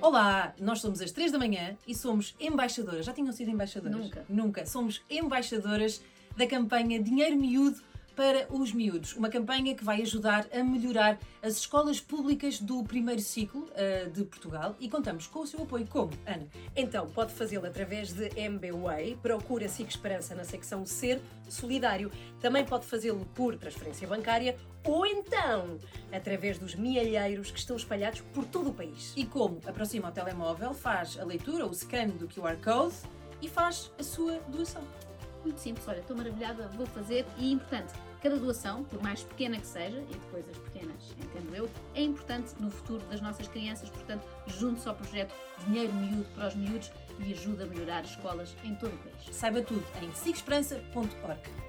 Olá, nós somos às 3 da manhã e somos embaixadoras. Já tinham sido embaixadoras? Nunca. Nunca. Somos embaixadoras da campanha Dinheiro Miúdo para os miúdos. Uma campanha que vai ajudar a melhorar as escolas públicas do primeiro ciclo uh, de Portugal e contamos com o seu apoio. Como, Ana? Então, pode fazê-lo através de MBWay, procura SIC Esperança na secção Ser Solidário. Também pode fazê-lo por transferência bancária ou então através dos mielheiros que estão espalhados por todo o país. E como? Aproxima o telemóvel, faz a leitura, o scan do QR Code e faz a sua doação. Muito simples, olha, estou maravilhada, vou fazer e importante, cada doação, por mais pequena que seja, e depois as pequenas, entendo eu, é importante no futuro das nossas crianças, portanto, junte-se ao projeto Dinheiro Miúdo para os Miúdos e ajuda a melhorar as escolas em todo o país. Saiba tudo em sigesperança.org.